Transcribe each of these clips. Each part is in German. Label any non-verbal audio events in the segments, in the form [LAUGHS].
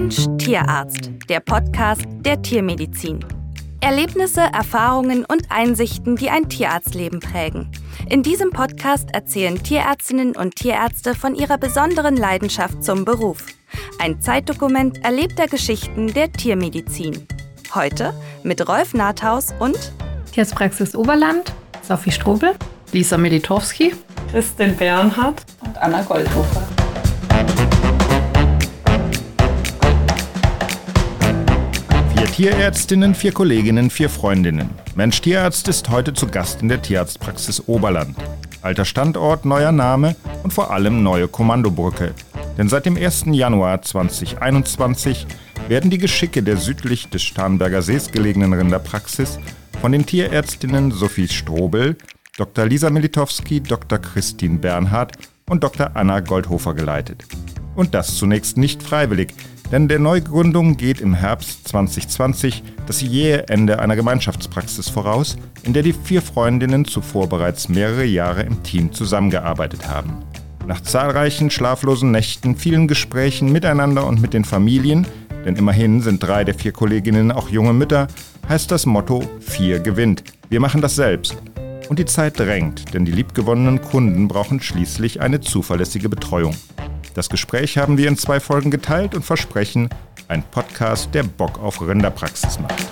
Mensch Tierarzt, der Podcast der Tiermedizin. Erlebnisse, Erfahrungen und Einsichten, die ein Tierarztleben prägen. In diesem Podcast erzählen Tierärztinnen und Tierärzte von ihrer besonderen Leidenschaft zum Beruf. Ein Zeitdokument erlebter Geschichten der Tiermedizin. Heute mit Rolf Nathaus und Tierarztpraxis Oberland, Sophie Strobel, Lisa Militowski, Christin Bernhardt und Anna Goldhofer. Tierärztinnen, vier Kolleginnen, vier Freundinnen. Mensch Tierarzt ist heute zu Gast in der Tierarztpraxis Oberland. Alter Standort, neuer Name und vor allem neue Kommandobrücke. Denn seit dem 1. Januar 2021 werden die Geschicke der südlich des Starnberger Sees gelegenen Rinderpraxis von den Tierärztinnen Sophie Strobel, Dr. Lisa Militowski, Dr. Christine Bernhardt und Dr. Anna Goldhofer geleitet. Und das zunächst nicht freiwillig, denn der Neugründung geht im Herbst 2020 das jähe Ende einer Gemeinschaftspraxis voraus, in der die vier Freundinnen zuvor bereits mehrere Jahre im Team zusammengearbeitet haben. Nach zahlreichen schlaflosen Nächten, vielen Gesprächen miteinander und mit den Familien, denn immerhin sind drei der vier Kolleginnen auch junge Mütter, heißt das Motto Vier gewinnt. Wir machen das selbst. Und die Zeit drängt, denn die liebgewonnenen Kunden brauchen schließlich eine zuverlässige Betreuung. Das Gespräch haben wir in zwei Folgen geteilt und versprechen, ein Podcast, der Bock auf Rinderpraxis macht.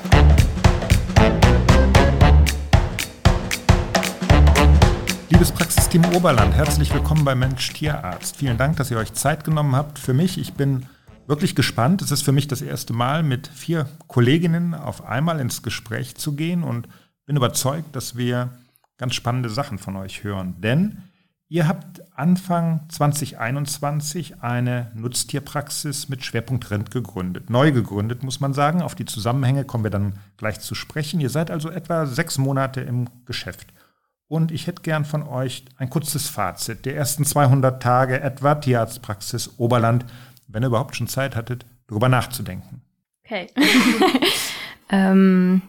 Liebes Praxisteam Oberland, herzlich willkommen bei Mensch Tierarzt. Vielen Dank, dass ihr euch Zeit genommen habt für mich. Ich bin wirklich gespannt. Es ist für mich das erste Mal, mit vier Kolleginnen auf einmal ins Gespräch zu gehen und bin überzeugt, dass wir ganz spannende Sachen von euch hören. Denn Ihr habt Anfang 2021 eine Nutztierpraxis mit Schwerpunkt Rind gegründet. Neu gegründet, muss man sagen. Auf die Zusammenhänge kommen wir dann gleich zu sprechen. Ihr seid also etwa sechs Monate im Geschäft. Und ich hätte gern von euch ein kurzes Fazit der ersten 200 Tage etwa Tierarztpraxis Oberland, wenn ihr überhaupt schon Zeit hattet, darüber nachzudenken. Okay. [LAUGHS] ähm,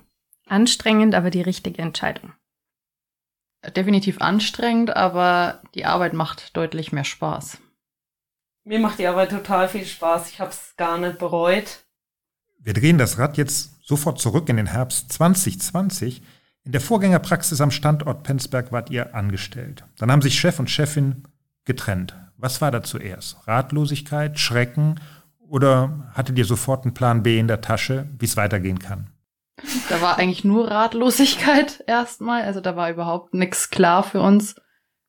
anstrengend, aber die richtige Entscheidung definitiv anstrengend, aber die Arbeit macht deutlich mehr Spaß. Mir macht die Arbeit total viel Spaß. Ich habe es gar nicht bereut. Wir drehen das Rad jetzt sofort zurück in den Herbst 2020. In der Vorgängerpraxis am Standort Penzberg wart ihr angestellt. Dann haben sich Chef und Chefin getrennt. Was war da zuerst? Ratlosigkeit, Schrecken oder hattet ihr sofort einen Plan B in der Tasche, wie es weitergehen kann? Da war eigentlich nur Ratlosigkeit [LAUGHS] erstmal. Also da war überhaupt nichts klar für uns.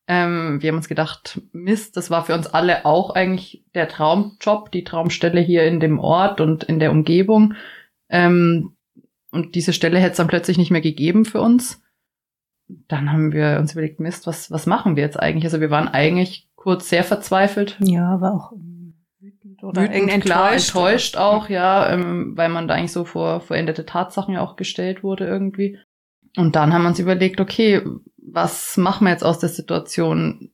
Ähm, wir haben uns gedacht, Mist, das war für uns alle auch eigentlich der Traumjob, die Traumstelle hier in dem Ort und in der Umgebung. Ähm, und diese Stelle hätte es dann plötzlich nicht mehr gegeben für uns. Dann haben wir uns überlegt, Mist, was, was machen wir jetzt eigentlich? Also wir waren eigentlich kurz sehr verzweifelt. Ja, aber auch oder wütend, enttäuscht, klar, enttäuscht auch, ja, ähm, weil man da eigentlich so vor vollendete Tatsachen ja auch gestellt wurde irgendwie. Und dann haben wir uns überlegt, okay, was machen wir jetzt aus der Situation?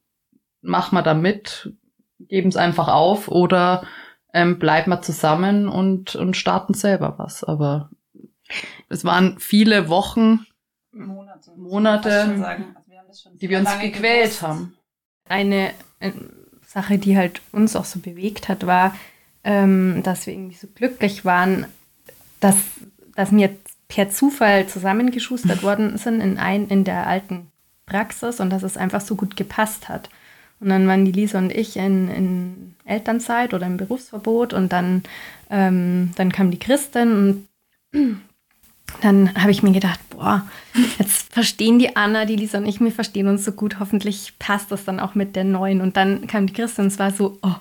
Machen wir da mit, geben es einfach auf oder ähm, bleiben wir zusammen und, und starten selber was. Aber es waren viele Wochen, Monate, Monate also die wir uns gequält gewusst. haben. Eine Sache, die halt uns auch so bewegt hat, war, ähm, dass wir irgendwie so glücklich waren, dass, dass wir per Zufall zusammengeschustert [LAUGHS] worden sind in, ein, in der alten Praxis und dass es einfach so gut gepasst hat. Und dann waren die Lisa und ich in, in Elternzeit oder im Berufsverbot und dann, ähm, dann kam die Christin und dann habe ich mir gedacht, boah, jetzt [LAUGHS] verstehen die Anna, die Lisa und ich, wir verstehen uns so gut, hoffentlich passt das dann auch mit der neuen. Und dann kam die Christin und es war so, oh,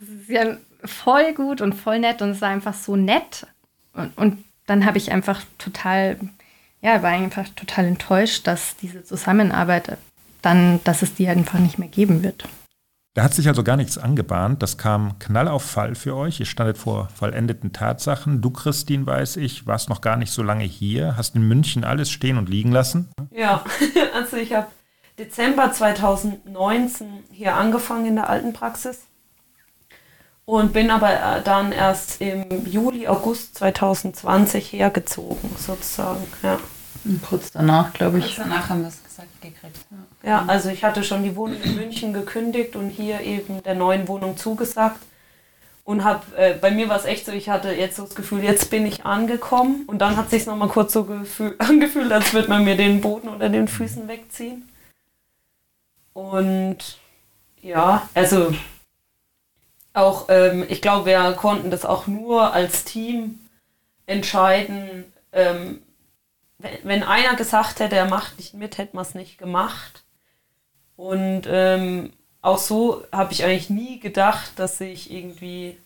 das ist ja voll gut und voll nett und es war einfach so nett. Und, und dann habe ich einfach total, ja, war einfach total enttäuscht, dass diese Zusammenarbeit dann, dass es die einfach nicht mehr geben wird. Da hat sich also gar nichts angebahnt. Das kam knall auf Fall für euch. Ihr standet vor vollendeten Tatsachen. Du, Christine, weiß ich, warst noch gar nicht so lange hier, hast in München alles stehen und liegen lassen. Ja, [LAUGHS] also ich habe Dezember 2019 hier angefangen in der alten Praxis und bin aber äh, dann erst im Juli, August 2020 hergezogen, sozusagen. Ja. Und kurz danach, glaube ich. Kurz danach haben wir es gesagt gekriegt. Ja. ja, also ich hatte schon die Wohnung in München gekündigt und hier eben der neuen Wohnung zugesagt. und habe äh, bei mir war es echt so, ich hatte jetzt so das Gefühl, jetzt bin ich angekommen und dann hat sich noch mal kurz so gefühl, [LAUGHS] angefühlt, als würde man mir den Boden unter den Füßen wegziehen. Und ja, also auch ähm, ich glaube, wir konnten das auch nur als Team entscheiden. Ähm, wenn, einer gesagt hätte, er macht nicht mit, hätte man es nicht gemacht. Und ähm, auch so habe ich eigentlich nie gedacht, dass ich irgendwie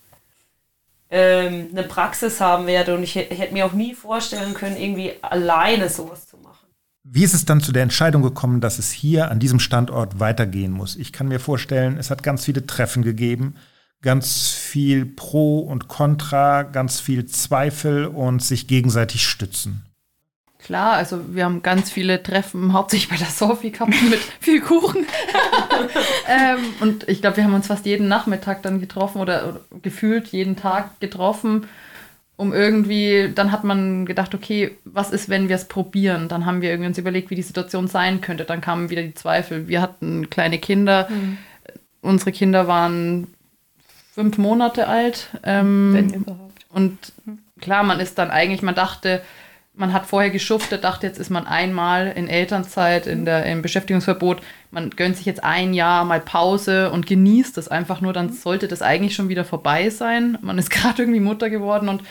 ähm, eine Praxis haben werde und ich hätte mir auch nie vorstellen können, irgendwie alleine sowas zu machen. Wie ist es dann zu der Entscheidung gekommen, dass es hier an diesem Standort weitergehen muss? Ich kann mir vorstellen, es hat ganz viele Treffen gegeben, ganz viel Pro und Contra, ganz viel Zweifel und sich gegenseitig stützen. Klar, also wir haben ganz viele Treffen, hauptsächlich bei der Sophie gehabt [LAUGHS] mit viel Kuchen. [LAUGHS] ähm, und ich glaube, wir haben uns fast jeden Nachmittag dann getroffen oder, oder, gefühlt jeden Tag getroffen, um irgendwie, dann hat man gedacht, okay, was ist, wenn wir es probieren? Dann haben wir irgendwie uns überlegt, wie die Situation sein könnte. Dann kamen wieder die Zweifel. Wir hatten kleine Kinder. Mhm. Unsere Kinder waren fünf Monate alt. Ähm, wenn überhaupt. Und klar, man ist dann eigentlich, man dachte, man hat vorher geschuftet, dachte, jetzt ist man einmal in Elternzeit, in der, im Beschäftigungsverbot, man gönnt sich jetzt ein Jahr mal Pause und genießt das einfach nur, dann sollte das eigentlich schon wieder vorbei sein. Man ist [LAUGHS] gerade irgendwie Mutter geworden und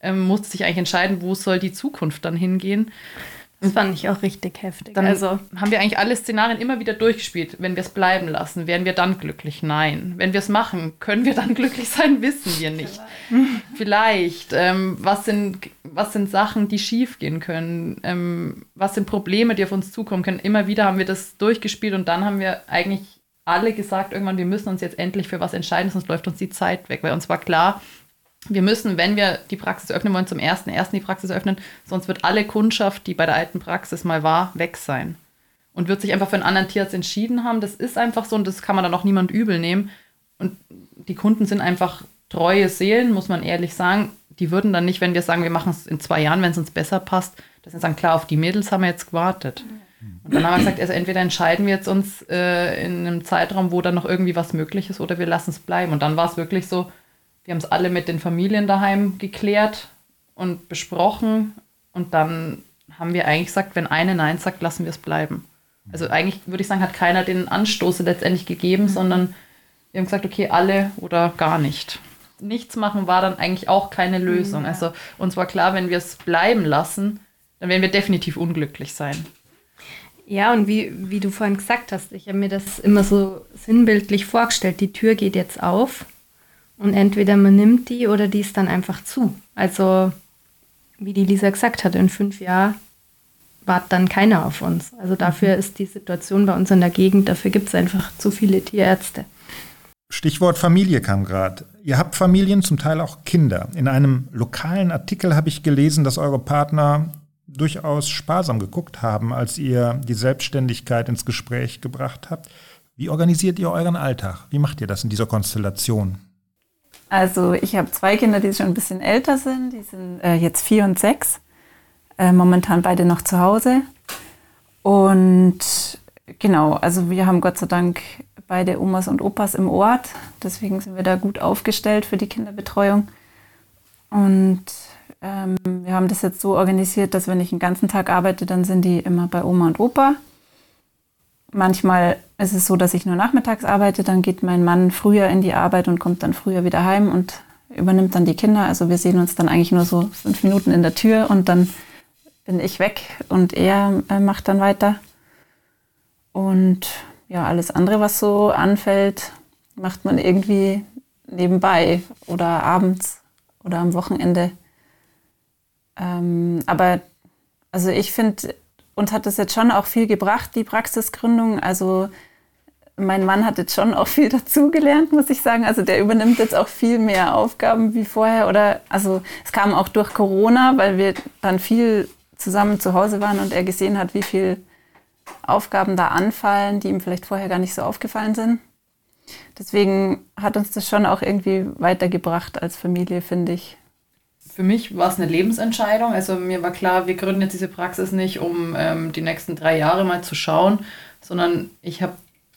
ähm, musste sich eigentlich entscheiden, wo soll die Zukunft dann hingehen. Das fand ich auch richtig heftig. Dann also haben wir eigentlich alle Szenarien immer wieder durchgespielt. Wenn wir es bleiben lassen, wären wir dann glücklich? Nein. Wenn wir es machen, können wir dann [LAUGHS] glücklich sein? Wissen wir nicht. Vielleicht. Ähm, was, sind, was sind Sachen, die schief gehen können? Ähm, was sind Probleme, die auf uns zukommen können? Immer wieder haben wir das durchgespielt und dann haben wir eigentlich alle gesagt, irgendwann, wir müssen uns jetzt endlich für was entscheiden, sonst läuft uns die Zeit weg. Weil uns war klar, wir müssen, wenn wir die Praxis öffnen wollen, zum ersten, ersten die Praxis öffnen, sonst wird alle Kundschaft, die bei der alten Praxis mal war, weg sein. Und wird sich einfach für einen anderen Tierarzt entschieden haben. Das ist einfach so und das kann man dann auch niemand übel nehmen. Und die Kunden sind einfach treue Seelen, muss man ehrlich sagen. Die würden dann nicht, wenn wir sagen, wir machen es in zwei Jahren, wenn es uns besser passt, dass sie sagen, klar, auf die Mädels haben wir jetzt gewartet. Und dann haben wir gesagt, also entweder entscheiden wir jetzt uns äh, in einem Zeitraum, wo dann noch irgendwie was möglich ist, oder wir lassen es bleiben. Und dann war es wirklich so, wir haben es alle mit den Familien daheim geklärt und besprochen. Und dann haben wir eigentlich gesagt, wenn eine Nein sagt, lassen wir es bleiben. Also eigentlich würde ich sagen, hat keiner den Anstoß letztendlich gegeben, mhm. sondern wir haben gesagt, okay, alle oder gar nicht. Nichts machen war dann eigentlich auch keine Lösung. Mhm, ja. Also uns war klar, wenn wir es bleiben lassen, dann werden wir definitiv unglücklich sein. Ja, und wie, wie du vorhin gesagt hast, ich habe mir das immer so sinnbildlich vorgestellt. Die Tür geht jetzt auf und entweder man nimmt die oder die ist dann einfach zu. Also, wie die Lisa gesagt hat, in fünf Jahren wartet dann keiner auf uns. Also dafür mhm. ist die Situation bei uns in der Gegend, dafür gibt es einfach zu viele Tierärzte. Stichwort Familie kam gerade. Ihr habt Familien, zum Teil auch Kinder. In einem lokalen Artikel habe ich gelesen, dass eure Partner durchaus sparsam geguckt haben, als ihr die Selbstständigkeit ins Gespräch gebracht habt. Wie organisiert ihr euren Alltag? Wie macht ihr das in dieser Konstellation? Also ich habe zwei Kinder, die schon ein bisschen älter sind. Die sind äh, jetzt vier und sechs. Äh, momentan beide noch zu Hause. Und genau, also wir haben Gott sei Dank beide Omas und Opas im Ort. Deswegen sind wir da gut aufgestellt für die Kinderbetreuung. Und ähm, wir haben das jetzt so organisiert, dass wenn ich den ganzen Tag arbeite, dann sind die immer bei Oma und Opa. Manchmal ist es so, dass ich nur nachmittags arbeite, dann geht mein Mann früher in die Arbeit und kommt dann früher wieder heim und übernimmt dann die Kinder. Also wir sehen uns dann eigentlich nur so fünf Minuten in der Tür und dann bin ich weg und er äh, macht dann weiter. Und ja, alles andere, was so anfällt, macht man irgendwie nebenbei oder abends oder am Wochenende. Ähm, aber also ich finde, uns hat das jetzt schon auch viel gebracht, die Praxisgründung. Also mein Mann hat jetzt schon auch viel [LAUGHS] dazugelernt, muss ich sagen. Also der übernimmt jetzt auch viel mehr Aufgaben wie vorher. Oder also es kam auch durch Corona, weil wir dann viel zusammen zu Hause waren und er gesehen hat, wie viel Aufgaben da anfallen, die ihm vielleicht vorher gar nicht so aufgefallen sind. Deswegen hat uns das schon auch irgendwie weitergebracht als Familie, finde ich für mich war es eine Lebensentscheidung. Also mir war klar, wir gründen jetzt diese Praxis nicht, um ähm, die nächsten drei Jahre mal zu schauen, sondern ich habe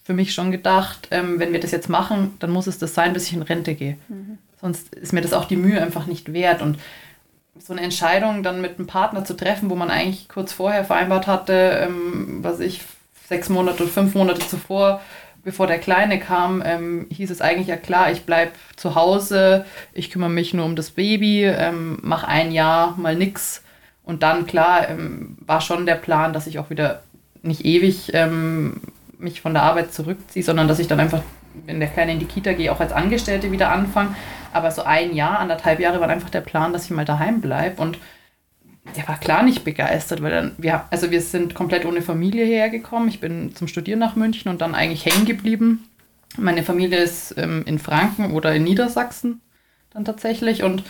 für mich schon gedacht, ähm, wenn wir das jetzt machen, dann muss es das sein, bis ich in Rente gehe. Mhm. sonst ist mir das auch die Mühe einfach nicht wert. Und so eine Entscheidung dann mit einem Partner zu treffen, wo man eigentlich kurz vorher vereinbart hatte, ähm, was ich sechs Monate oder fünf Monate zuvor, bevor der Kleine kam, ähm, hieß es eigentlich ja klar, ich bleibe zu Hause, ich kümmere mich nur um das Baby, ähm, mache ein Jahr mal nix. Und dann, klar, ähm, war schon der Plan, dass ich auch wieder nicht ewig ähm, mich von der Arbeit zurückziehe, sondern dass ich dann einfach, wenn der Kleine in die Kita gehe, auch als Angestellte wieder anfange. Aber so ein Jahr, anderthalb Jahre war einfach der Plan, dass ich mal daheim bleibe. Und der war klar nicht begeistert, weil dann, wir, also wir sind komplett ohne Familie hergekommen. Ich bin zum Studieren nach München und dann eigentlich hängen geblieben. Meine Familie ist ähm, in Franken oder in Niedersachsen dann tatsächlich. Und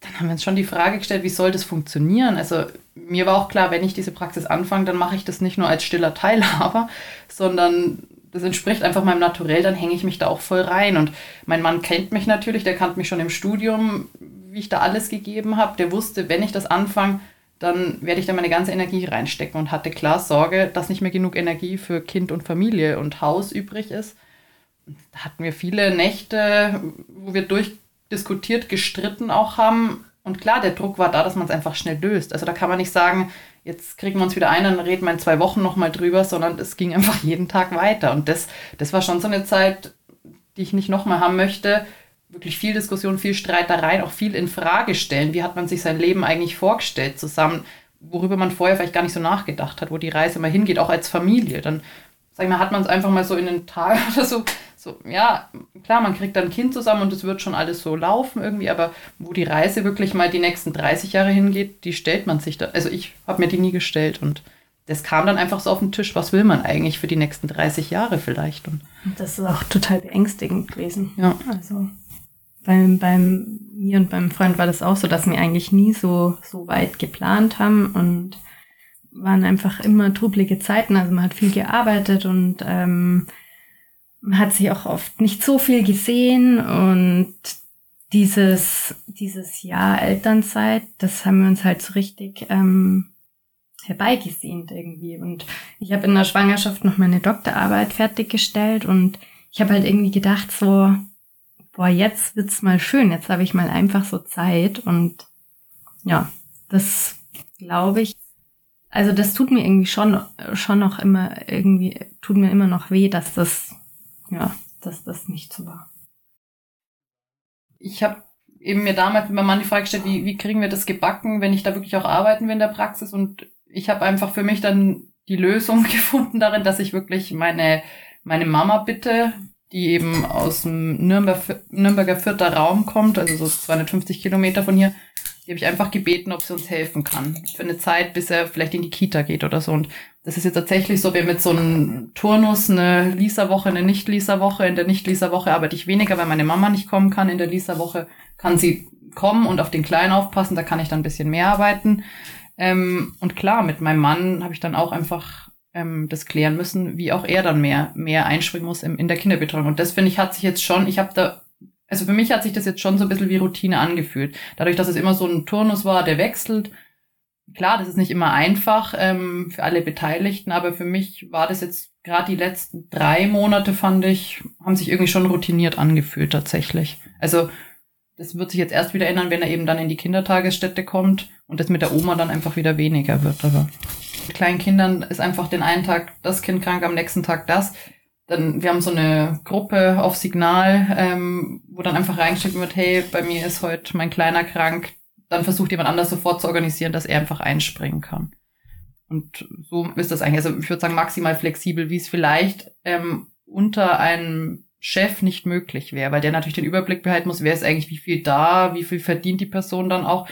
dann haben wir uns schon die Frage gestellt, wie soll das funktionieren? Also mir war auch klar, wenn ich diese Praxis anfange, dann mache ich das nicht nur als stiller Teilhaber, [LAUGHS] sondern das entspricht einfach meinem Naturell, dann hänge ich mich da auch voll rein. Und mein Mann kennt mich natürlich, der kannte mich schon im Studium, wie ich da alles gegeben habe. Der wusste, wenn ich das anfange, dann werde ich da meine ganze Energie reinstecken und hatte klar Sorge, dass nicht mehr genug Energie für Kind und Familie und Haus übrig ist. Da hatten wir viele Nächte, wo wir durchdiskutiert, gestritten auch haben. Und klar, der Druck war da, dass man es einfach schnell löst. Also da kann man nicht sagen, jetzt kriegen wir uns wieder ein, dann reden wir in zwei Wochen nochmal drüber, sondern es ging einfach [LAUGHS] jeden Tag weiter. Und das, das war schon so eine Zeit, die ich nicht nochmal haben möchte. Wirklich viel Diskussion, viel Streitereien, auch viel in Frage stellen. Wie hat man sich sein Leben eigentlich vorgestellt zusammen, worüber man vorher vielleicht gar nicht so nachgedacht hat, wo die Reise mal hingeht, auch als Familie. Dann, sag ich mal, hat man es einfach mal so in den Tag [LAUGHS] oder so so, ja, klar, man kriegt dann ein Kind zusammen und es wird schon alles so laufen irgendwie, aber wo die Reise wirklich mal die nächsten 30 Jahre hingeht, die stellt man sich da. Also ich habe mir die nie gestellt und das kam dann einfach so auf den Tisch. Was will man eigentlich für die nächsten 30 Jahre vielleicht? Und das ist auch total beängstigend gewesen. Ja. Also beim, beim mir und beim Freund war das auch so, dass wir eigentlich nie so, so weit geplant haben und waren einfach immer trublige Zeiten. Also man hat viel gearbeitet und ähm, man hat sich auch oft nicht so viel gesehen und dieses, dieses Jahr Elternzeit, das haben wir uns halt so richtig ähm, herbeigesehnt irgendwie. Und ich habe in der Schwangerschaft noch meine Doktorarbeit fertiggestellt und ich habe halt irgendwie gedacht so, boah, jetzt wird's mal schön, jetzt habe ich mal einfach so Zeit und ja, das glaube ich. Also das tut mir irgendwie schon, schon noch immer irgendwie, tut mir immer noch weh, dass das ja, dass das nicht so war. Ich habe eben mir damals mit meinem Mann die Frage gestellt, wie, wie kriegen wir das gebacken, wenn ich da wirklich auch arbeiten will in der Praxis. Und ich habe einfach für mich dann die Lösung [LAUGHS] gefunden darin, dass ich wirklich meine, meine Mama bitte, die eben aus dem Nürnberg, Nürnberger Vierter Raum kommt, also so 250 Kilometer von hier, die habe ich einfach gebeten, ob sie uns helfen kann. Für eine Zeit, bis er vielleicht in die Kita geht oder so. Und das ist jetzt tatsächlich so, wir mit so einem Turnus, eine Lisa-Woche, eine Nicht-Lisa-Woche. In der Nicht-Lisa-Woche arbeite ich weniger, weil meine Mama nicht kommen kann. In der Lisa-Woche kann sie kommen und auf den Kleinen aufpassen. Da kann ich dann ein bisschen mehr arbeiten. Ähm, und klar, mit meinem Mann habe ich dann auch einfach ähm, das klären müssen, wie auch er dann mehr, mehr einspringen muss im, in der Kinderbetreuung. Und das finde ich hat sich jetzt schon, ich habe da also für mich hat sich das jetzt schon so ein bisschen wie Routine angefühlt. Dadurch, dass es immer so ein Turnus war, der wechselt. Klar, das ist nicht immer einfach ähm, für alle Beteiligten, aber für mich war das jetzt gerade die letzten drei Monate, fand ich, haben sich irgendwie schon routiniert angefühlt tatsächlich. Also das wird sich jetzt erst wieder ändern, wenn er eben dann in die Kindertagesstätte kommt und das mit der Oma dann einfach wieder weniger wird. Aber mit kleinen Kindern ist einfach den einen Tag das Kind krank, am nächsten Tag das dann, wir haben so eine Gruppe auf Signal, ähm, wo dann einfach reingeschrieben wird, hey, bei mir ist heute mein Kleiner krank. Dann versucht jemand anders sofort zu organisieren, dass er einfach einspringen kann. Und so ist das eigentlich, also ich würde sagen, maximal flexibel, wie es vielleicht ähm, unter einem Chef nicht möglich wäre, weil der natürlich den Überblick behalten muss, wer ist eigentlich wie viel da, wie viel verdient die Person dann auch.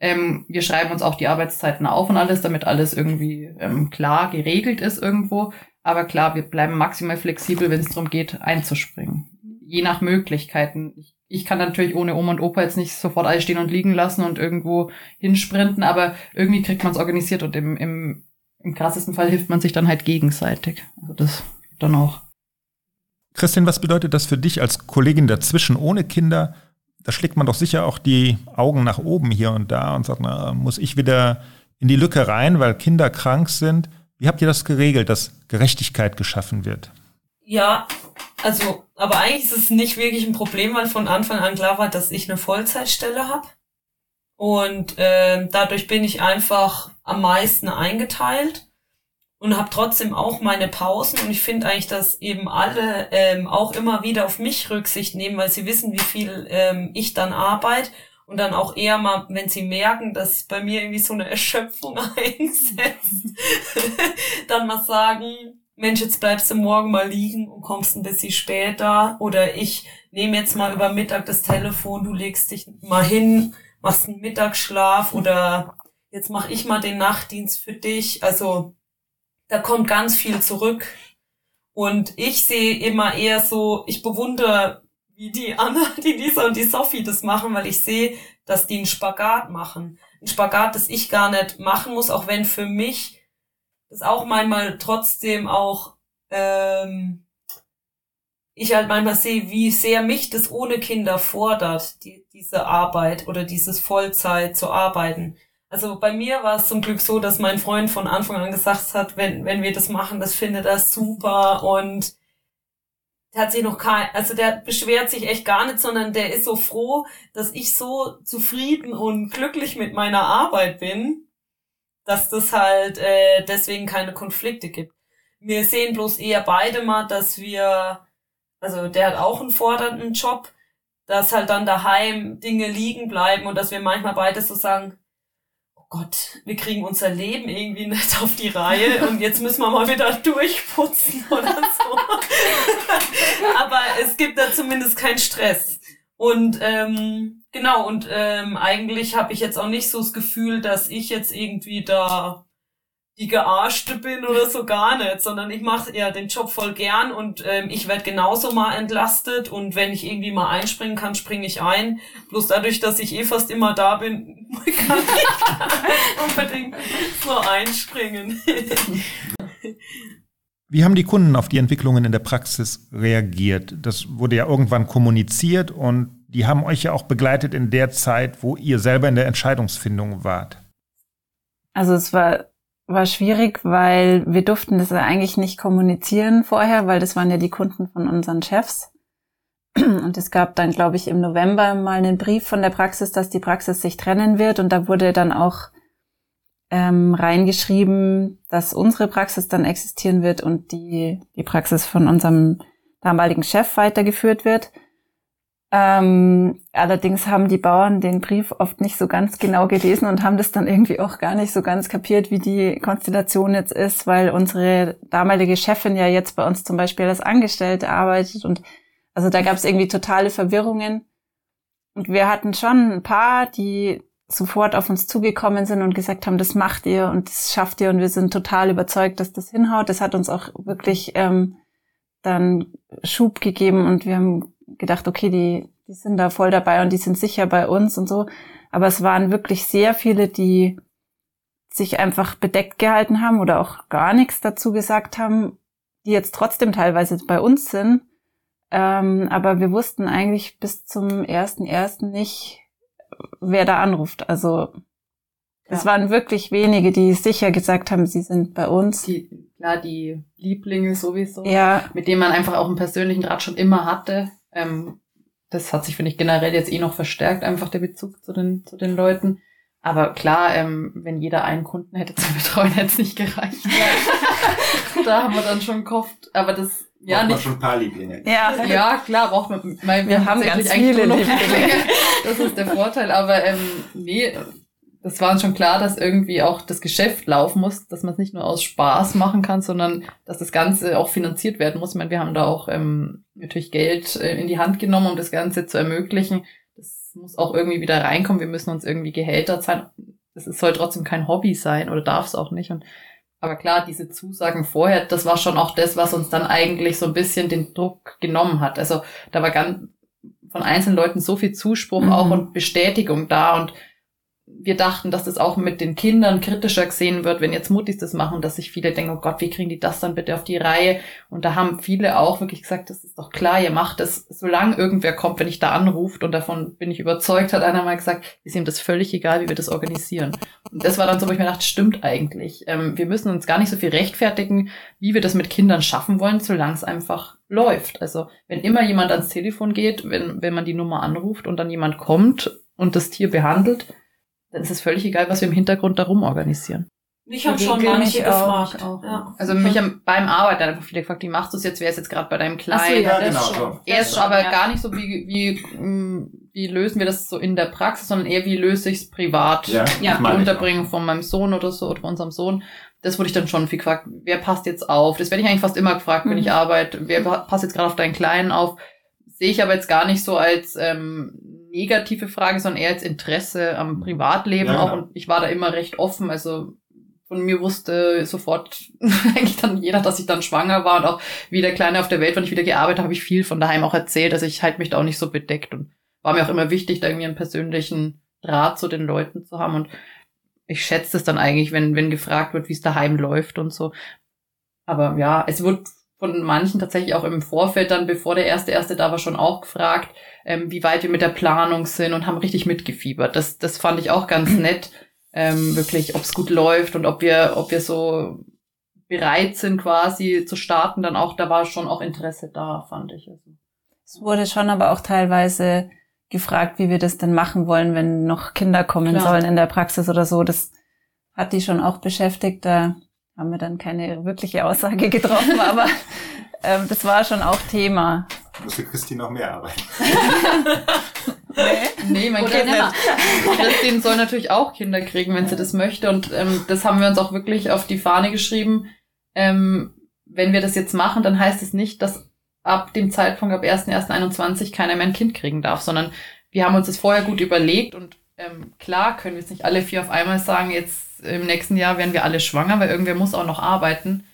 Ähm, wir schreiben uns auch die Arbeitszeiten auf und alles, damit alles irgendwie ähm, klar geregelt ist irgendwo. Aber klar, wir bleiben maximal flexibel, wenn es darum geht, einzuspringen. Je nach Möglichkeiten. Ich, ich kann natürlich ohne Oma und Opa jetzt nicht sofort alles stehen und liegen lassen und irgendwo hinsprinten, aber irgendwie kriegt man es organisiert und im, im, im krassesten Fall hilft man sich dann halt gegenseitig. Also das dann auch. Christian, was bedeutet das für dich als Kollegin dazwischen ohne Kinder? Da schlägt man doch sicher auch die Augen nach oben hier und da und sagt, na, muss ich wieder in die Lücke rein, weil Kinder krank sind? Wie habt ihr das geregelt, dass Gerechtigkeit geschaffen wird? Ja, Also, aber eigentlich ist es nicht wirklich ein Problem, weil von Anfang an klar war, dass ich eine Vollzeitstelle habe. Und äh, dadurch bin ich einfach am meisten eingeteilt und habe trotzdem auch meine Pausen. Und ich finde eigentlich, dass eben alle ähm, auch immer wieder auf mich Rücksicht nehmen, weil sie wissen, wie viel ähm, ich dann arbeite. Und dann auch eher mal, wenn sie merken, dass bei mir irgendwie so eine Erschöpfung [LAUGHS] einsetzt, [LAUGHS] dann mal sagen, Mensch, jetzt bleibst du morgen mal liegen und kommst ein bisschen später. Oder ich nehme jetzt mal über Mittag das Telefon, du legst dich mal hin, machst einen Mittagsschlaf oder jetzt mache ich mal den Nachtdienst für dich. Also da kommt ganz viel zurück. Und ich sehe immer eher so, ich bewundere, wie die Anna, [LAUGHS] die Lisa und die Sophie das machen, weil ich sehe, dass die einen Spagat machen. Ein Spagat, das ich gar nicht machen muss, auch wenn für mich das auch manchmal trotzdem auch ähm, ich halt manchmal sehe, wie sehr mich das ohne Kinder fordert, die, diese Arbeit oder dieses Vollzeit zu arbeiten. Also bei mir war es zum Glück so, dass mein Freund von Anfang an gesagt hat, wenn, wenn wir das machen, das findet er super und hat sich noch kein, also der beschwert sich echt gar nicht, sondern der ist so froh, dass ich so zufrieden und glücklich mit meiner Arbeit bin, dass das halt äh, deswegen keine Konflikte gibt. Wir sehen bloß eher beide mal, dass wir, also der hat auch einen fordernden Job, dass halt dann daheim Dinge liegen bleiben und dass wir manchmal beide so sagen, Gott, wir kriegen unser Leben irgendwie nicht auf die Reihe und jetzt müssen wir mal wieder durchputzen [LAUGHS] oder so. Aber es gibt da zumindest keinen Stress. Und ähm, genau, und ähm, eigentlich habe ich jetzt auch nicht so das Gefühl, dass ich jetzt irgendwie da die Gearschte bin oder so gar nicht, sondern ich mache ja den Job voll gern und ähm, ich werde genauso mal entlastet und wenn ich irgendwie mal einspringen kann, springe ich ein. Bloß dadurch, dass ich eh fast immer da bin, [LAUGHS] kann ich unbedingt so einspringen. Wie haben die Kunden auf die Entwicklungen in der Praxis reagiert? Das wurde ja irgendwann kommuniziert und die haben euch ja auch begleitet in der Zeit, wo ihr selber in der Entscheidungsfindung wart. Also es war, war schwierig, weil wir durften das eigentlich nicht kommunizieren vorher, weil das waren ja die Kunden von unseren Chefs. [CLEARS THROAT] Und es gab dann, glaube ich, im November mal einen Brief von der Praxis, dass die Praxis sich trennen wird. Und da wurde dann auch ähm, reingeschrieben, dass unsere Praxis dann existieren wird und die, die Praxis von unserem damaligen Chef weitergeführt wird. Ähm, allerdings haben die Bauern den Brief oft nicht so ganz genau gelesen und haben das dann irgendwie auch gar nicht so ganz kapiert, wie die Konstellation jetzt ist, weil unsere damalige Chefin ja jetzt bei uns zum Beispiel als Angestellte arbeitet und also da gab es irgendwie totale Verwirrungen. Und wir hatten schon ein paar, die sofort auf uns zugekommen sind und gesagt haben, das macht ihr und das schafft ihr und wir sind total überzeugt, dass das hinhaut. Das hat uns auch wirklich ähm, dann Schub gegeben und wir haben gedacht, okay, die, die sind da voll dabei und die sind sicher bei uns und so. Aber es waren wirklich sehr viele, die sich einfach bedeckt gehalten haben oder auch gar nichts dazu gesagt haben, die jetzt trotzdem teilweise bei uns sind. Ähm, aber wir wussten eigentlich bis zum ersten ersten nicht, wer da anruft. Also es waren wirklich wenige, die sicher gesagt haben, sie sind bei uns. Die, klar, die Lieblinge sowieso, ja. mit denen man einfach auch einen persönlichen Rat schon immer hatte. Ähm, das hat sich, finde ich, generell jetzt eh noch verstärkt, einfach der Bezug zu den, zu den Leuten. Aber klar, ähm, wenn jeder einen Kunden hätte zu [LAUGHS] betreuen, hätte es nicht gereicht. da haben wir dann schon gehofft. Aber das ja, braucht nicht. schon ein paar Lieblinge. Ja, ja klar, braucht man. Mein, wir, wir haben ganz viele Lieblinge. das ist der Vorteil. Aber ähm, nee, das war uns schon klar, dass irgendwie auch das Geschäft laufen muss, dass man es nicht nur aus Spaß machen kann, sondern dass das Ganze auch finanziert werden muss. Ich meine, wir haben da auch ähm, natürlich Geld äh, in die Hand genommen, um das Ganze zu ermöglichen. Das muss auch irgendwie wieder reinkommen. Wir müssen uns irgendwie Gehälter zahlen. Es soll trotzdem kein Hobby sein oder darf es auch nicht. Und aber klar, diese Zusagen vorher, das war schon auch das, was uns dann eigentlich so ein bisschen den Druck genommen hat. Also da war ganz von einzelnen Leuten so viel Zuspruch mhm. auch und Bestätigung da und wir dachten, dass das auch mit den Kindern kritischer gesehen wird, wenn jetzt Muttis das machen, dass sich viele denken, oh Gott, wie kriegen die das dann bitte auf die Reihe? Und da haben viele auch wirklich gesagt, das ist doch klar, ihr macht das, solange irgendwer kommt, wenn ich da anruft und davon bin ich überzeugt, hat einer mal gesagt, ist ihm das völlig egal, wie wir das organisieren. Und das war dann so, wo ich mir dachte, stimmt eigentlich. Ähm, wir müssen uns gar nicht so viel rechtfertigen, wie wir das mit Kindern schaffen wollen, solange es einfach läuft. Also wenn immer jemand ans Telefon geht, wenn, wenn man die Nummer anruft und dann jemand kommt und das Tier behandelt, dann ist es völlig egal, was wir im Hintergrund darum organisieren. Mich haben schon manche gefragt. Auch, ja. Also mich haben beim Arbeiten einfach viele gefragt, wie machst du es jetzt? Wer ist jetzt gerade bei deinem Kleinen? So, ja, genau, so. Erst schon, aber ja. gar nicht so, wie, wie, mm, wie lösen wir das so in der Praxis, sondern eher, wie löse ich es privat? Ja, ja. Die Unterbringung von meinem Sohn oder so, oder von unserem Sohn. Das wurde ich dann schon viel gefragt. Wer passt jetzt auf? Das werde ich eigentlich fast immer gefragt, wenn mhm. ich arbeite. Wer passt jetzt gerade auf deinen Kleinen auf? Sehe ich aber jetzt gar nicht so als ähm, negative Frage, sondern eher als Interesse am Privatleben ja, auch. Und ich war da immer recht offen. Also von mir wusste sofort [LAUGHS] eigentlich dann jeder, dass ich dann schwanger war und auch wie der Kleine auf der Welt, wenn ich wieder gearbeitet habe, habe ich viel von daheim auch erzählt. Also ich halte mich da auch nicht so bedeckt und war mir auch immer wichtig, da irgendwie einen persönlichen Draht zu den Leuten zu haben. Und ich schätze es dann eigentlich, wenn, wenn gefragt wird, wie es daheim läuft und so. Aber ja, es wird von manchen tatsächlich auch im Vorfeld dann, bevor der erste erste da war, schon auch gefragt, ähm, wie weit wir mit der Planung sind und haben richtig mitgefiebert. Das, das fand ich auch ganz [CLEARS THROAT] nett, ähm, wirklich, ob es gut läuft und ob wir, ob wir so bereit sind, quasi zu starten. Dann auch, da war schon auch Interesse da, fand ich. Also. Es wurde schon aber auch teilweise gefragt, wie wir das denn machen wollen, wenn noch Kinder kommen Klar. sollen in der Praxis oder so. Das hat die schon auch beschäftigt. Da haben wir dann keine wirkliche Aussage [LAUGHS] getroffen, aber ähm, das war schon auch Thema. Musste Christine noch mehr arbeiten. nee, nee mein Kind Christine soll natürlich auch Kinder kriegen, wenn sie das möchte. Und ähm, das haben wir uns auch wirklich auf die Fahne geschrieben. Ähm, wenn wir das jetzt machen, dann heißt es nicht, dass ab dem Zeitpunkt, ab 1.1.21 keiner mehr ein Kind kriegen darf, sondern wir haben uns das vorher gut überlegt und ähm, klar können wir jetzt nicht alle vier auf einmal sagen, jetzt im nächsten Jahr werden wir alle schwanger, weil irgendwer muss auch noch arbeiten.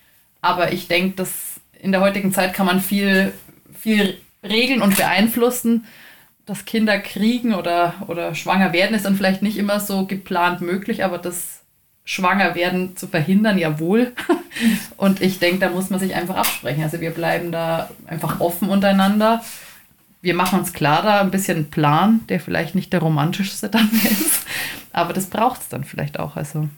Aber ich denke, dass in der heutigen Zeit kann man viel, viel regeln und beeinflussen. Dass Kinder kriegen oder, oder schwanger werden, ist dann vielleicht nicht immer so geplant möglich, aber das schwanger werden zu verhindern, jawohl. [LAUGHS] Und ich denke, da muss man sich einfach absprechen. Also wir bleiben da einfach offen untereinander. Wir machen uns klar da ein bisschen Plan, der vielleicht nicht der romantischste dann [LAUGHS] ist. Aber das braucht es dann vielleicht auch. Also.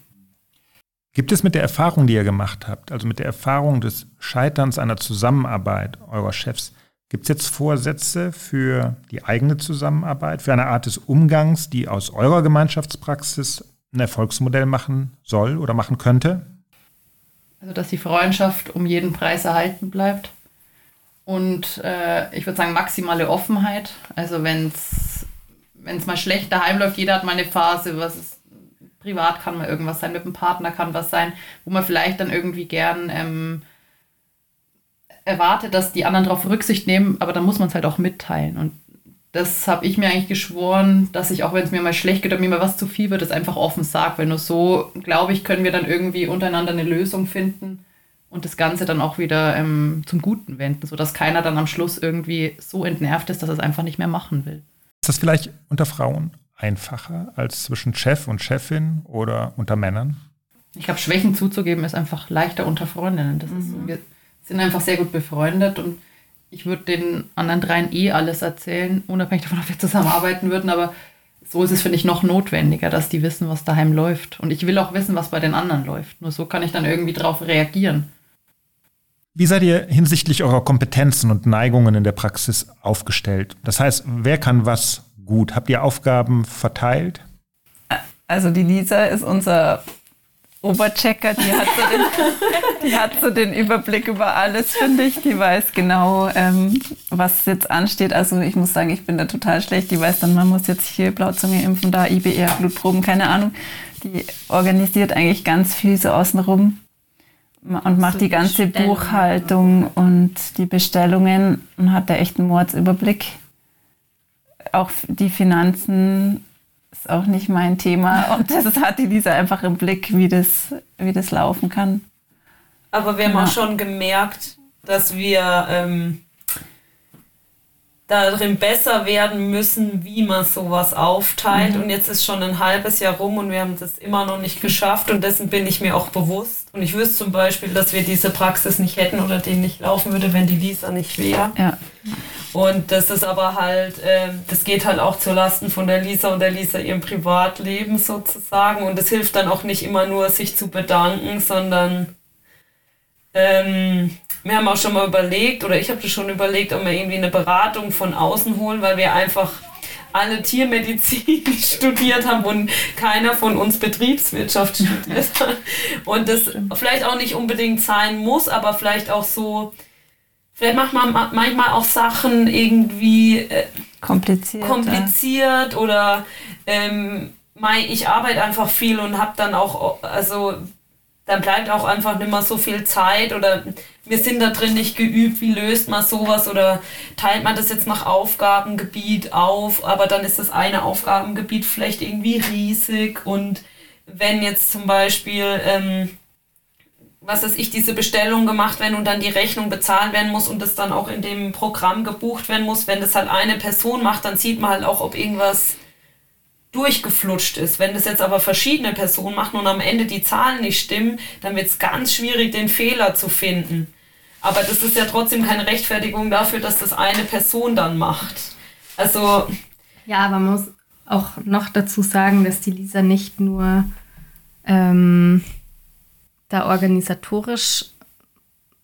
Gibt es mit der Erfahrung, die ihr gemacht habt, also mit der Erfahrung des Scheiterns einer Zusammenarbeit eurer Chefs, gibt es jetzt Vorsätze für die eigene Zusammenarbeit, für eine Art des Umgangs, die aus eurer Gemeinschaftspraxis ein Erfolgsmodell machen soll oder machen könnte? Also, dass die Freundschaft um jeden Preis erhalten bleibt. Und äh, ich würde sagen, maximale Offenheit. Also, wenn es mal schlecht daheim läuft, jeder hat mal eine Phase, was ist, privat kann mal irgendwas sein, mit dem Partner kann was sein, wo man vielleicht dann irgendwie gern ähm, erwartet, dass die anderen darauf Rücksicht nehmen, aber dann muss man es halt auch mitteilen. Und das habe ich mir eigentlich geschworen, dass ich auch, wenn es mir mal schlecht geht oder mir mal was zu viel wird, das einfach offen sage. Weil nur so, glaube ich, können wir dann irgendwie untereinander eine Lösung finden und das Ganze dann auch wieder ähm, zum Guten wenden, sodass keiner dann am Schluss irgendwie so entnervt ist, dass er es einfach nicht mehr machen will. Ist das vielleicht unter Frauen einfacher als zwischen Chef und Chefin oder unter Männern? Ich glaube, Schwächen zuzugeben ist einfach leichter unter Freundinnen. Das ist, mhm. wir sind einfach sehr gut befreundet und ich würde den anderen dreien eh alles erzählen, unabhängig davon, ob wir zusammenarbeiten würden, aber so ist es, finde ich, noch notwendiger, dass die wissen, was daheim läuft. Und ich will auch wissen, was bei den anderen läuft. Nur so kann ich dann irgendwie darauf reagieren. Wie seid ihr hinsichtlich eurer Kompetenzen und Neigungen in der Praxis aufgestellt? Das heißt, wer kann was gut? Habt ihr Aufgaben verteilt? Also die Lisa ist unser Oberchecker, die hat, so den, die hat so den Überblick über alles, finde ich. Die weiß genau, ähm, was jetzt ansteht. Also ich muss sagen, ich bin da total schlecht. Die weiß dann, man muss jetzt hier Blauzunge impfen, da IBR, Blutproben, keine Ahnung. Die organisiert eigentlich ganz viel so außenrum und macht so die ganze Buchhaltung und die Bestellungen und hat da echt einen Mordsüberblick. Auch die Finanzen ist auch nicht mein Thema. Und das [LAUGHS] hat die Lisa einfach im Blick, wie das, wie das laufen kann. Aber wir haben ja. auch schon gemerkt, dass wir ähm, darin besser werden müssen, wie man sowas aufteilt. Mhm. Und jetzt ist schon ein halbes Jahr rum und wir haben das immer noch nicht geschafft und dessen bin ich mir auch bewusst. Und ich wüsste zum Beispiel, dass wir diese Praxis nicht hätten oder den nicht laufen würde, wenn die Lisa nicht wäre. Ja. Und das ist aber halt, äh, das geht halt auch zu Lasten von der Lisa und der Lisa ihrem Privatleben sozusagen. Und es hilft dann auch nicht immer nur, sich zu bedanken, sondern ähm, wir haben auch schon mal überlegt, oder ich habe schon überlegt, ob wir irgendwie eine Beratung von außen holen, weil wir einfach alle Tiermedizin [LAUGHS] studiert haben und keiner von uns Betriebswirtschaft studiert hat. Und das vielleicht auch nicht unbedingt sein muss, aber vielleicht auch so, vielleicht macht man manchmal auch Sachen irgendwie äh, kompliziert, kompliziert oder ähm, ich arbeite einfach viel und habe dann auch, also dann bleibt auch einfach nicht mehr so viel Zeit oder wir sind da drin nicht geübt, wie löst man sowas oder teilt man das jetzt nach Aufgabengebiet auf, aber dann ist das eine Aufgabengebiet vielleicht irgendwie riesig und wenn jetzt zum Beispiel, ähm, was weiß ich, diese Bestellung gemacht werden und dann die Rechnung bezahlt werden muss und das dann auch in dem Programm gebucht werden muss, wenn das halt eine Person macht, dann sieht man halt auch, ob irgendwas durchgeflutscht ist. Wenn das jetzt aber verschiedene Personen machen und am Ende die Zahlen nicht stimmen, dann wird es ganz schwierig, den Fehler zu finden. Aber das ist ja trotzdem keine Rechtfertigung dafür, dass das eine Person dann macht. Also. Ja, aber man muss auch noch dazu sagen, dass die Lisa nicht nur ähm, da organisatorisch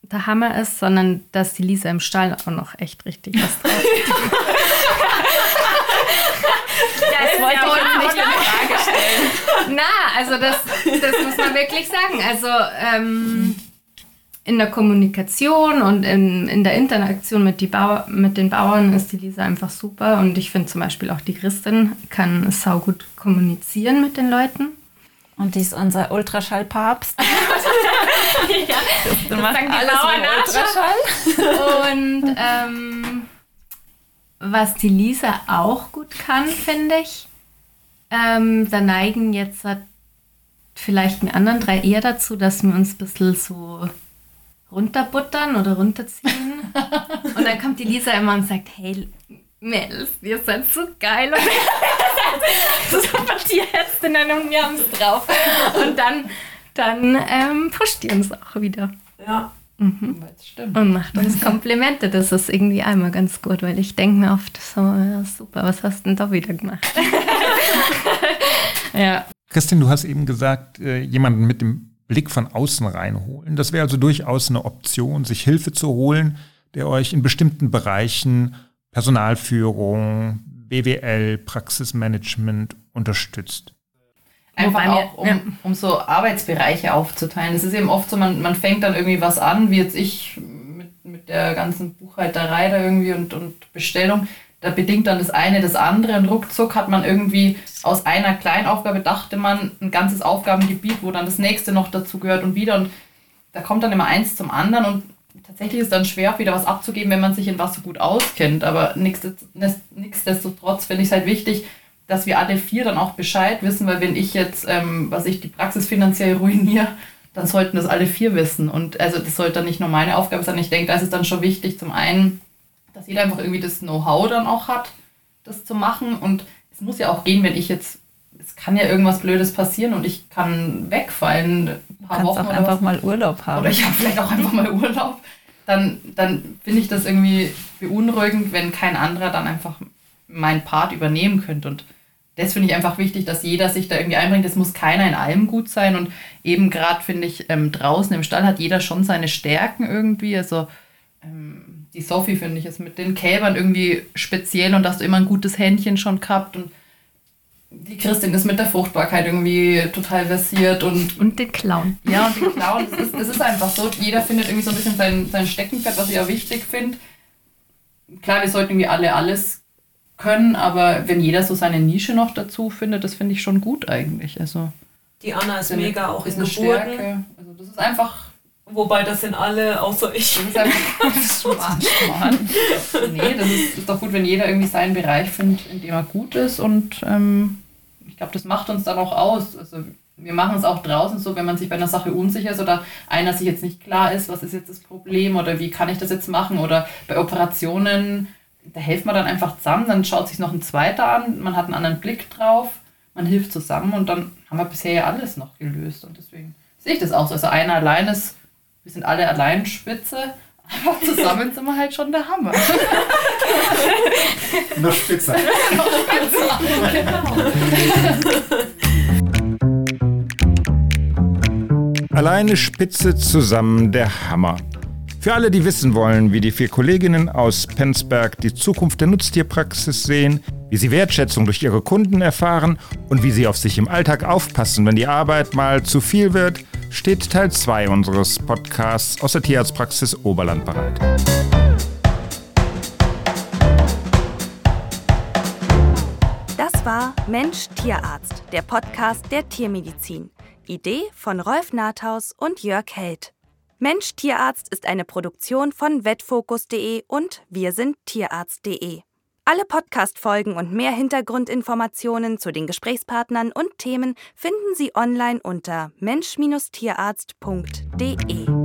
der Hammer ist, sondern dass die Lisa im Stall auch noch echt richtig was drauf [LAUGHS] das wollte ja, ich jetzt nicht in Frage stellen. Na, also das, das muss man wirklich sagen. Also ähm, in der Kommunikation und in, in der Interaktion mit, die Bau mit den Bauern ist die Lisa einfach super. Und ich finde zum Beispiel auch die Christin kann saugut kommunizieren mit den Leuten. Und die ist unser Ultraschallpapst. [LAUGHS] ja, das, das macht alles mit Ultraschall. Und ähm, was die Lisa auch gut kann, finde ich, ähm, da neigen jetzt vielleicht die anderen drei eher dazu, dass wir uns ein bisschen so runterbuttern oder runterziehen. [LAUGHS] und dann kommt die Lisa immer und sagt, hey, Mädels, ihr seid so geil. Und super Tierärztinnen und wir haben es drauf. Und dann, dann ähm, pusht ihr uns auch wieder. Ja. Mhm. Und macht uns [LAUGHS] Komplimente. Das ist irgendwie einmal ganz gut, weil ich denke mir oft so, ja, super, was hast du denn da wieder gemacht? [LAUGHS] ja. Christine, du hast eben gesagt, äh, jemanden mit dem Blick von außen reinholen. Das wäre also durchaus eine Option, sich Hilfe zu holen, der euch in bestimmten Bereichen Personalführung, BWL, Praxismanagement unterstützt. Einfach auch, um, ja. um so Arbeitsbereiche aufzuteilen. Es ist eben oft so, man, man fängt dann irgendwie was an, wie jetzt ich mit, mit der ganzen Buchhalterei da irgendwie und, und Bestellung. Da bedingt dann das eine das andere und ruckzuck hat man irgendwie aus einer kleinen Aufgabe, dachte man, ein ganzes Aufgabengebiet, wo dann das nächste noch dazu gehört und wieder. Und da kommt dann immer eins zum anderen und tatsächlich ist es dann schwer, wieder was abzugeben, wenn man sich in was so gut auskennt. Aber nichtsdestotrotz finde ich es halt wichtig, dass wir alle vier dann auch Bescheid wissen, weil wenn ich jetzt, ähm, was ich die Praxis finanziell ruiniere, dann sollten das alle vier wissen. Und also das sollte dann nicht nur meine Aufgabe sein. Ich denke, da ist es dann schon wichtig, zum einen, dass jeder einfach irgendwie das Know-how dann auch hat, das zu machen. Und es muss ja auch gehen, wenn ich jetzt, es kann ja irgendwas Blödes passieren und ich kann wegfallen. Ein paar du Wochen auch einfach was. mal Urlaub haben. Oder ich habe vielleicht auch einfach mal Urlaub. Dann, dann finde ich das irgendwie beunruhigend, wenn kein anderer dann einfach meinen Part übernehmen könnte. Und das finde ich einfach wichtig, dass jeder sich da irgendwie einbringt. Es muss keiner in allem gut sein. Und eben gerade finde ich, ähm, draußen im Stall hat jeder schon seine Stärken irgendwie. Also ähm, die Sophie, finde ich, ist mit den Kälbern irgendwie speziell und da hast du immer ein gutes Händchen schon gehabt. Und die Christin ist mit der Fruchtbarkeit irgendwie total versiert und. Und den Clown. Ja, und den Clown. Das ist, das ist einfach so. Jeder findet irgendwie so ein bisschen sein, sein Steckenpferd, was ich auch wichtig finde. Klar, wir sollten irgendwie alle alles können, aber wenn jeder so seine Nische noch dazu findet, das finde ich schon gut eigentlich. Also die Anna ist mega auch ist eine Stärke. Also das ist einfach Wobei das sind alle außer ich. Das ist einfach. [LAUGHS] [LAUGHS] Nee, das ist, ist, doch gut, wenn jeder irgendwie seinen Bereich findet, in dem er gut ist. Und ähm, ich glaube, das macht uns dann auch aus. Also wir machen es auch draußen so, wenn man sich bei einer Sache unsicher ist oder einer sich jetzt nicht klar ist, was ist jetzt das Problem oder wie kann ich das jetzt machen oder bei Operationen da helfen wir dann einfach zusammen, dann schaut sich noch ein zweiter an, man hat einen anderen Blick drauf, man hilft zusammen und dann haben wir bisher ja alles noch gelöst. Und deswegen sehe ich das auch so. Also einer allein ist, wir sind alle allein spitze, [LAUGHS] aber zusammen sind wir halt schon der Hammer. [LAUGHS] noch spitzer. [LAUGHS] noch spitzer, genau. Alleine Spitze zusammen der Hammer. Für alle, die wissen wollen, wie die vier Kolleginnen aus Penzberg die Zukunft der Nutztierpraxis sehen, wie sie Wertschätzung durch ihre Kunden erfahren und wie sie auf sich im Alltag aufpassen, wenn die Arbeit mal zu viel wird, steht Teil 2 unseres Podcasts aus der Tierarztpraxis Oberland bereit. Das war Mensch Tierarzt, der Podcast der Tiermedizin. Idee von Rolf Nathaus und Jörg Held. Mensch Tierarzt ist eine Produktion von vetfokus.de und wir sind tierarzt.de. Alle Podcast-Folgen und mehr Hintergrundinformationen zu den Gesprächspartnern und Themen finden Sie online unter mensch-tierarzt.de.